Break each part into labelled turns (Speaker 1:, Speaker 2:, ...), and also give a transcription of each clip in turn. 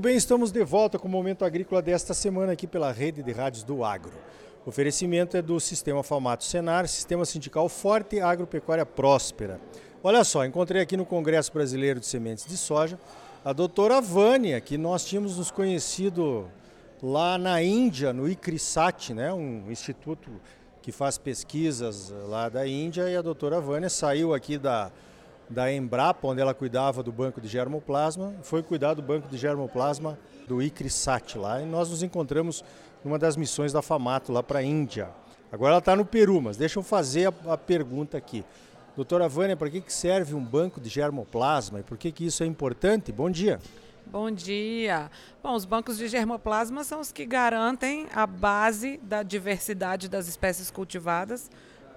Speaker 1: Muito bem, estamos de volta com o Momento Agrícola desta semana aqui pela Rede de Rádios do Agro. O oferecimento é do Sistema Famato Senar, Sistema Sindical Forte Agropecuária Próspera. Olha só, encontrei aqui no Congresso Brasileiro de Sementes de Soja a doutora Vânia, que nós tínhamos nos conhecido lá na Índia, no ICRISAT, né, um instituto que faz pesquisas lá da Índia, e a doutora Vânia saiu aqui da, da Embrapa, onde ela cuidava do banco de germoplasma, foi cuidar do banco de germoplasma do ICRISAT lá, e nós nos encontramos numa das missões da FAMATO lá para a Índia. Agora ela está no Peru, mas deixa eu fazer a, a pergunta aqui. Doutora Vânia, para que, que serve um banco de germoplasma e por que, que isso é importante? Bom dia.
Speaker 2: Bom dia. Bom, os bancos de germoplasma são os que garantem a base da diversidade das espécies cultivadas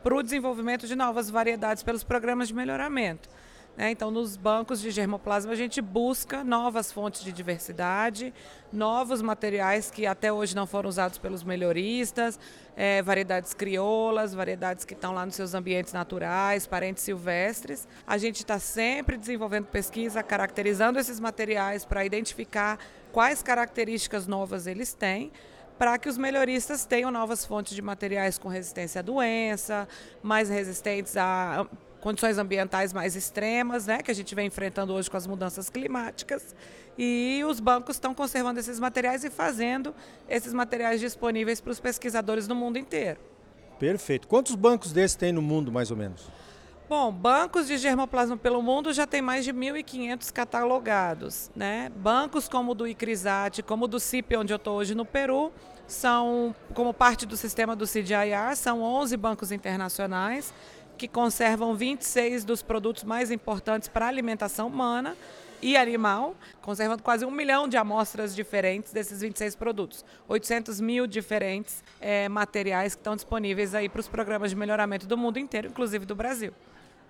Speaker 2: para o desenvolvimento de novas variedades pelos programas de melhoramento. Né? Então, nos bancos de germoplasma, a gente busca novas fontes de diversidade, novos materiais que até hoje não foram usados pelos melhoristas, é, variedades crioulas, variedades que estão lá nos seus ambientes naturais, parentes silvestres. A gente está sempre desenvolvendo pesquisa, caracterizando esses materiais para identificar quais características novas eles têm para que os melhoristas tenham novas fontes de materiais com resistência à doença, mais resistentes a condições ambientais mais extremas, né, que a gente vem enfrentando hoje com as mudanças climáticas. E os bancos estão conservando esses materiais e fazendo esses materiais disponíveis para os pesquisadores no mundo inteiro.
Speaker 1: Perfeito. Quantos bancos desses tem no mundo, mais ou menos?
Speaker 2: Bom, bancos de germoplasma pelo mundo já tem mais de 1.500 catalogados. Né? Bancos como o do ICRISAT, como o do CIP, onde eu estou hoje no Peru, são, como parte do sistema do CDIR, são 11 bancos internacionais que conservam 26 dos produtos mais importantes para a alimentação humana e animal, conservando quase um milhão de amostras diferentes desses 26 produtos. 800 mil diferentes é, materiais que estão disponíveis aí para os programas de melhoramento do mundo inteiro, inclusive do Brasil.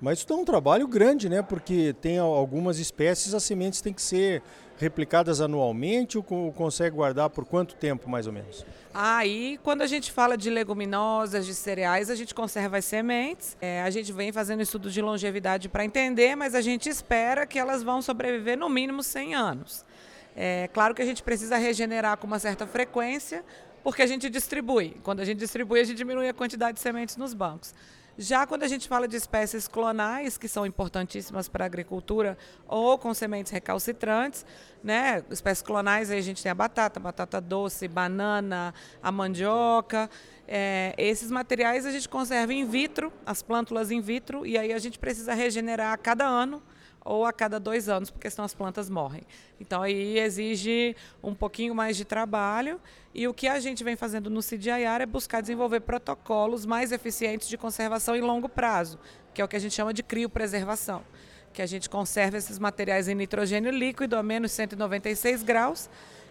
Speaker 1: Mas isso é um trabalho grande, né? Porque tem algumas espécies, as sementes têm que ser replicadas anualmente ou consegue guardar por quanto tempo, mais ou menos?
Speaker 2: Aí, quando a gente fala de leguminosas, de cereais, a gente conserva as sementes. É, a gente vem fazendo estudos de longevidade para entender, mas a gente espera que elas vão sobreviver no mínimo 100 anos. É claro que a gente precisa regenerar com uma certa frequência, porque a gente distribui. Quando a gente distribui, a gente diminui a quantidade de sementes nos bancos. Já quando a gente fala de espécies clonais, que são importantíssimas para a agricultura, ou com sementes recalcitrantes, né? Espécies clonais, aí a gente tem a batata, batata doce, banana, a mandioca. É, esses materiais a gente conserva in vitro, as plântulas in vitro, e aí a gente precisa regenerar a cada ano ou a cada dois anos, porque senão as plantas morrem. Então aí exige um pouquinho mais de trabalho e o que a gente vem fazendo no CDIR é buscar desenvolver protocolos mais eficientes de conservação em longo prazo, que é o que a gente chama de criopreservação, que a gente conserva esses materiais em nitrogênio líquido a menos 196 graus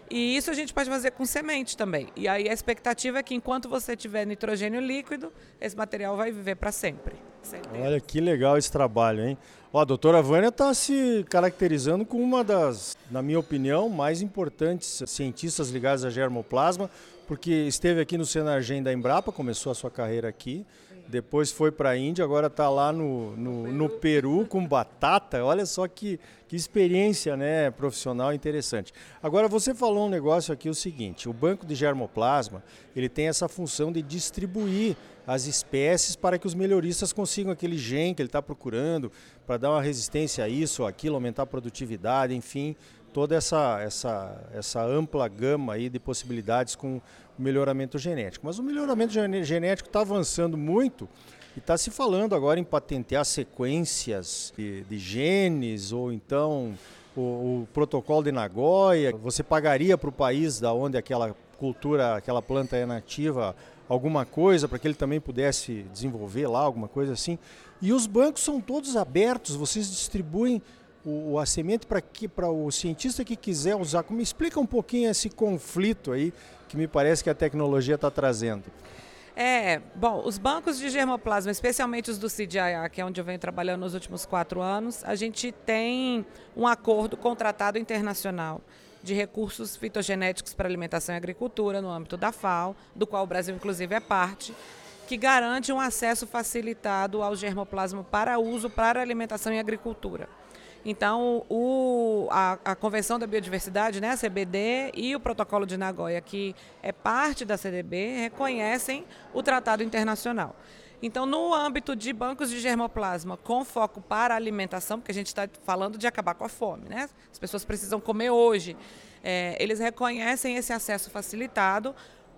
Speaker 2: e isso a gente pode fazer com semente também. E aí a expectativa é que enquanto você tiver nitrogênio líquido, esse material vai viver para sempre.
Speaker 1: Olha que legal esse trabalho, hein? Ó, a doutora Vânia está se caracterizando como uma das, na minha opinião, mais importantes cientistas ligadas a germoplasma, porque esteve aqui no Senargem da Embrapa, começou a sua carreira aqui, depois foi para a Índia, agora está lá no, no, no, Peru com batata. Olha só que, que experiência né, profissional interessante. Agora, você falou um negócio aqui, o seguinte, o banco de germoplasma, ele tem essa função de distribuir as espécies para que os melhoristas consigam aquele gene que ele está procurando, para dar uma resistência a isso ou aquilo, aumentar a produtividade, enfim, toda essa, essa, essa ampla gama aí de possibilidades com melhoramento genético. Mas o melhoramento genético está avançando muito e está se falando agora em patentear sequências de, de genes ou então o, o, protocolo de Nagoya. Você pagaria para o país da onde aquela cultura, aquela planta é nativa, alguma coisa para que ele também pudesse desenvolver lá alguma coisa assim. E os bancos são todos abertos, vocês distribuem o, a semente para que para o cientista que quiser usar. Me explica um pouquinho esse conflito aí que me parece que a tecnologia está trazendo.
Speaker 2: É, bom, os bancos de germoplasma, especialmente os do CDIA, que é onde eu venho trabalhando nos últimos quatro anos, a gente tem um acordo contratado internacional de recursos fitogenéticos para alimentação e agricultura no âmbito da FAO, do qual o Brasil inclusive é parte, que garante um acesso facilitado ao germoplasma para uso para alimentação e agricultura. Então, o, a, a, Convenção da Biodiversidade, né, a CBD, e o Protocolo de Nagoya, que é parte da CDB, reconhecem o Tratado Internacional. Então, no âmbito de bancos de germoplasma com foco para alimentação, porque a gente está falando de acabar com a fome, né? As pessoas precisam comer hoje. É, eles reconhecem esse acesso facilitado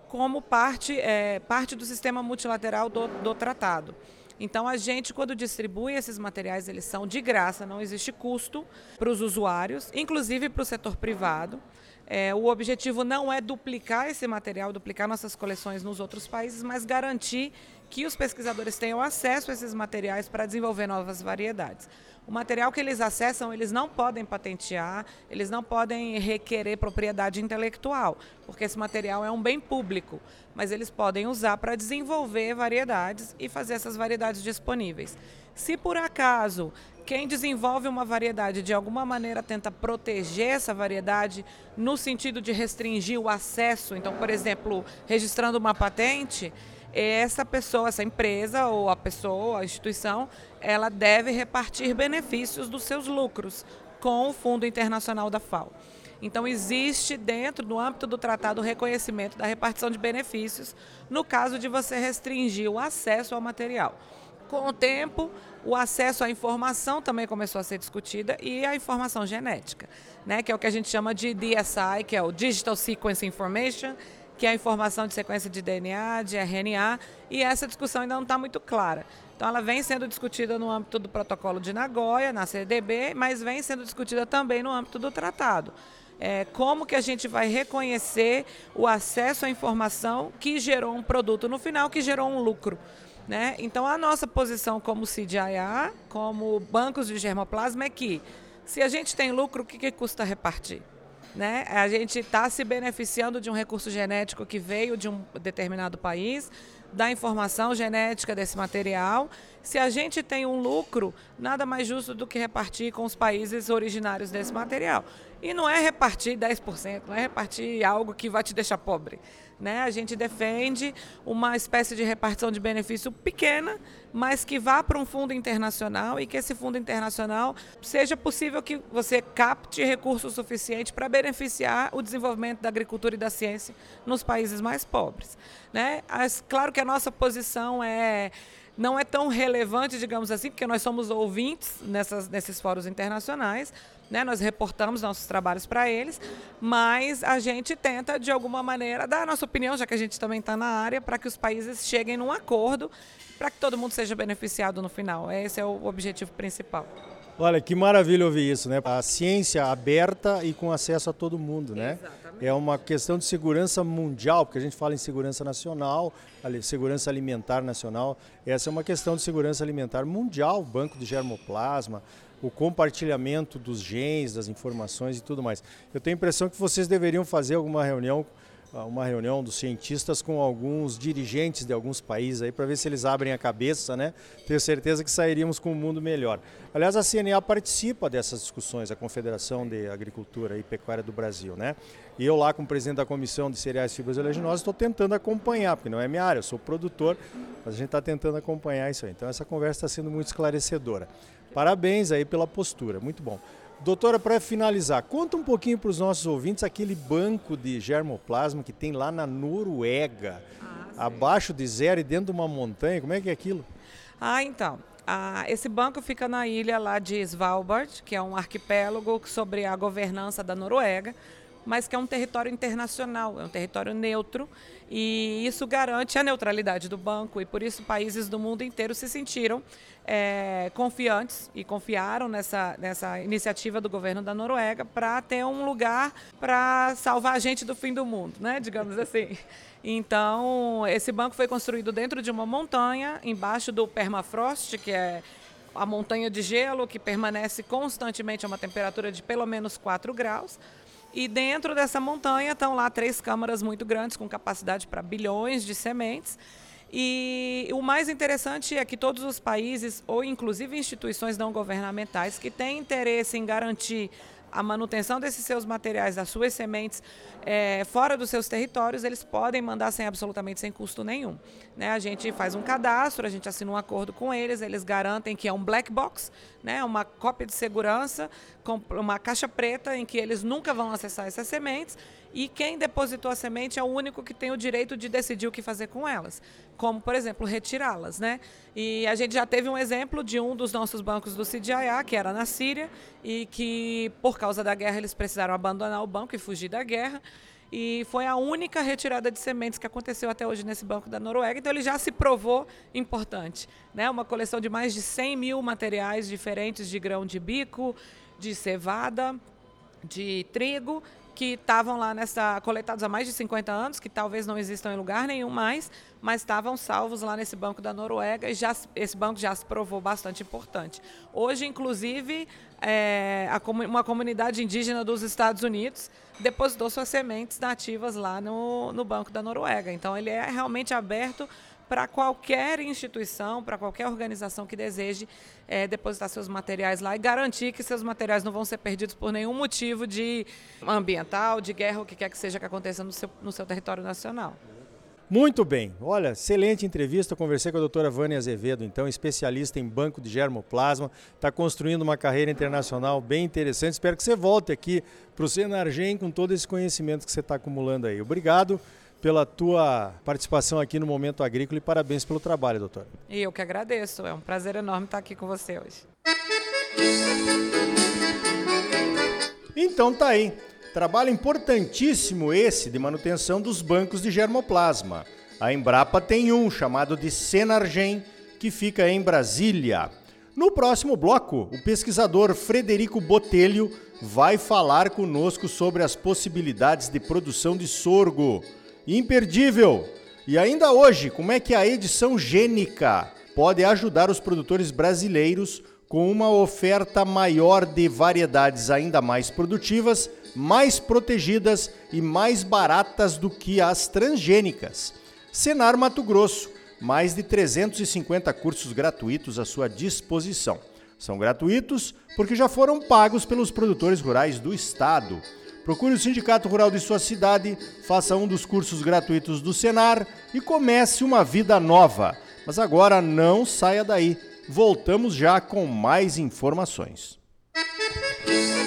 Speaker 2: como parte, é, parte do sistema multilateral do, do tratado. Então, a gente, quando distribui esses materiais, eles são de graça, não existe custo para os usuários, inclusive para o setor privado. É, o objetivo não é duplicar esse material, duplicar nossas coleções nos outros países, mas garantir que os pesquisadores tenham acesso a esses materiais para desenvolver novas variedades. O material que eles acessam, eles não podem patentear, eles não podem requerer propriedade intelectual, porque esse material é um bem público, mas eles podem usar para desenvolver variedades e fazer essas variedades disponíveis. Se por acaso quem desenvolve uma variedade de alguma maneira tenta proteger essa variedade no sentido de restringir o acesso, então, por exemplo, registrando uma patente, essa pessoa, essa empresa ou a pessoa, a instituição, ela deve repartir benefícios dos seus lucros com o Fundo Internacional da FAO. Então, existe dentro do âmbito do tratado o reconhecimento da repartição de benefícios no caso de você restringir o acesso ao material. Com o tempo, o acesso à informação também começou a ser discutida e a informação genética, né, que é o que a gente chama de DSI, que é o Digital Sequence Information, que é a informação de sequência de DNA, de RNA, e essa discussão ainda não está muito clara. Então, ela vem sendo discutida no âmbito do protocolo de Nagoya, na CDB, mas vem sendo discutida também no âmbito do tratado. É, como que a gente vai reconhecer o acesso à informação que gerou um produto no final, que gerou um lucro. Né? Então, a nossa posição como CDIA, como bancos de germoplasma, é que se a gente tem lucro, o que, que custa repartir? Né? A gente está se beneficiando de um recurso genético que veio de um determinado país, da informação genética desse material. Se a gente tem um lucro, nada mais justo do que repartir com os países originários desse material. E não é repartir 10%, não é repartir algo que vai te deixar pobre. Né? A gente defende uma espécie de repartição de benefício pequena, mas que vá para um fundo internacional e que esse fundo internacional seja possível que você capte recursos suficientes para beneficiar o desenvolvimento da agricultura e da ciência nos países mais pobres. Né? Mas, claro que a nossa posição é não é tão relevante, digamos assim, porque nós somos ouvintes nessas, nesses fóruns internacionais, né? Nós reportamos nossos trabalhos para eles, mas a gente tenta, de alguma maneira, dar a nossa opinião, já que a gente também está na área, para que os países cheguem num acordo, para que todo mundo seja beneficiado no final. Esse é o objetivo principal.
Speaker 1: Olha, que maravilha ouvir isso, né? A ciência aberta e com acesso a todo mundo, né? Exatamente. É uma questão de segurança mundial, porque a gente fala em segurança nacional, segurança alimentar nacional. Essa é uma questão de segurança alimentar mundial, banco de germoplasma, o compartilhamento dos genes, das informações e tudo mais. Eu tenho a impressão que vocês deveriam fazer alguma reunião uma reunião dos cientistas com alguns dirigentes de alguns países aí para ver se eles abrem a cabeça, né? Tenho certeza que sairíamos com um mundo melhor. Aliás, a CNA participa dessas discussões, a Confederação de Agricultura e Pecuária do Brasil, né? E eu lá como presidente da Comissão de Cereais e Fibras Oleaginosas estou tentando acompanhar, porque não é minha área, eu sou produtor, mas a gente está tentando acompanhar isso aí. Então essa conversa está sendo muito esclarecedora. Parabéns aí pela postura, muito bom. Doutora, para finalizar, conta um pouquinho para os nossos ouvintes aquele banco de germoplasma que tem lá na Noruega, ah, abaixo de zero e dentro de uma montanha. Como é que é aquilo?
Speaker 2: Ah, então. Ah, esse banco fica na ilha lá de Svalbard, que é um arquipélago sobre a governança da Noruega mas que é um território internacional, é um território neutro, e isso garante a neutralidade do banco, e por isso países do mundo inteiro se sentiram é, confiantes e confiaram nessa, nessa iniciativa do governo da Noruega para ter um lugar para salvar a gente do fim do mundo, né, digamos assim. Então, esse banco foi construído dentro de uma montanha, embaixo do permafrost, que é a montanha de gelo que permanece constantemente a uma temperatura de pelo menos 4 graus. E dentro dessa montanha estão lá três câmaras muito grandes, com capacidade para bilhões de sementes. E o mais interessante é que todos os países, ou inclusive instituições não governamentais, que têm interesse em garantir a manutenção desses seus materiais, das suas sementes, é, fora dos seus territórios, eles podem mandar sem absolutamente sem custo nenhum. Né? A gente faz um cadastro, a gente assina um acordo com eles, eles garantem que é um black box, né? uma cópia de segurança, uma caixa preta em que eles nunca vão acessar essas sementes e quem depositou a semente é o único que tem o direito de decidir o que fazer com elas, como, por exemplo, retirá-las. Né? E a gente já teve um exemplo de um dos nossos bancos do CDIA, que era na Síria, e que, por causa da guerra, eles precisaram abandonar o banco e fugir da guerra. E foi a única retirada de sementes que aconteceu até hoje nesse banco da Noruega, então ele já se provou importante. Né? Uma coleção de mais de 100 mil materiais diferentes de grão de bico, de cevada, de trigo que estavam lá nessa coletados há mais de 50 anos, que talvez não existam em lugar nenhum mais, mas estavam salvos lá nesse banco da Noruega e já, esse banco já se provou bastante importante. Hoje, inclusive, é, a, uma comunidade indígena dos Estados Unidos depositou suas sementes nativas lá no, no banco da Noruega. Então, ele é realmente aberto para qualquer instituição, para qualquer organização que deseje é, depositar seus materiais lá e garantir que seus materiais não vão ser perdidos por nenhum motivo de ambiental, de guerra, o que quer que seja que aconteça no seu, no seu território nacional.
Speaker 1: Muito bem. Olha, excelente entrevista. Conversei com a doutora Vânia Azevedo, então, especialista em banco de germoplasma. Está construindo uma carreira internacional bem interessante. Espero que você volte aqui para o Senargem com todo esse conhecimento que você está acumulando aí. Obrigado pela tua participação aqui no Momento Agrícola e parabéns pelo trabalho, doutor.
Speaker 2: E eu que agradeço. É um prazer enorme estar aqui com você hoje.
Speaker 1: Então tá aí. Trabalho importantíssimo esse de manutenção dos bancos de germoplasma. A Embrapa tem um chamado de Senargem, que fica em Brasília. No próximo bloco, o pesquisador Frederico Botelho vai falar conosco sobre as possibilidades de produção de sorgo imperdível. E ainda hoje, como é que a edição gênica pode ajudar os produtores brasileiros com uma oferta maior de variedades ainda mais produtivas, mais protegidas e mais baratas do que as transgênicas? Senar Mato Grosso, mais de 350 cursos gratuitos à sua disposição. São gratuitos porque já foram pagos pelos produtores rurais do estado. Procure o Sindicato Rural de sua cidade, faça um dos cursos gratuitos do Senar e comece uma vida nova. Mas agora não saia daí. Voltamos já com mais informações. Música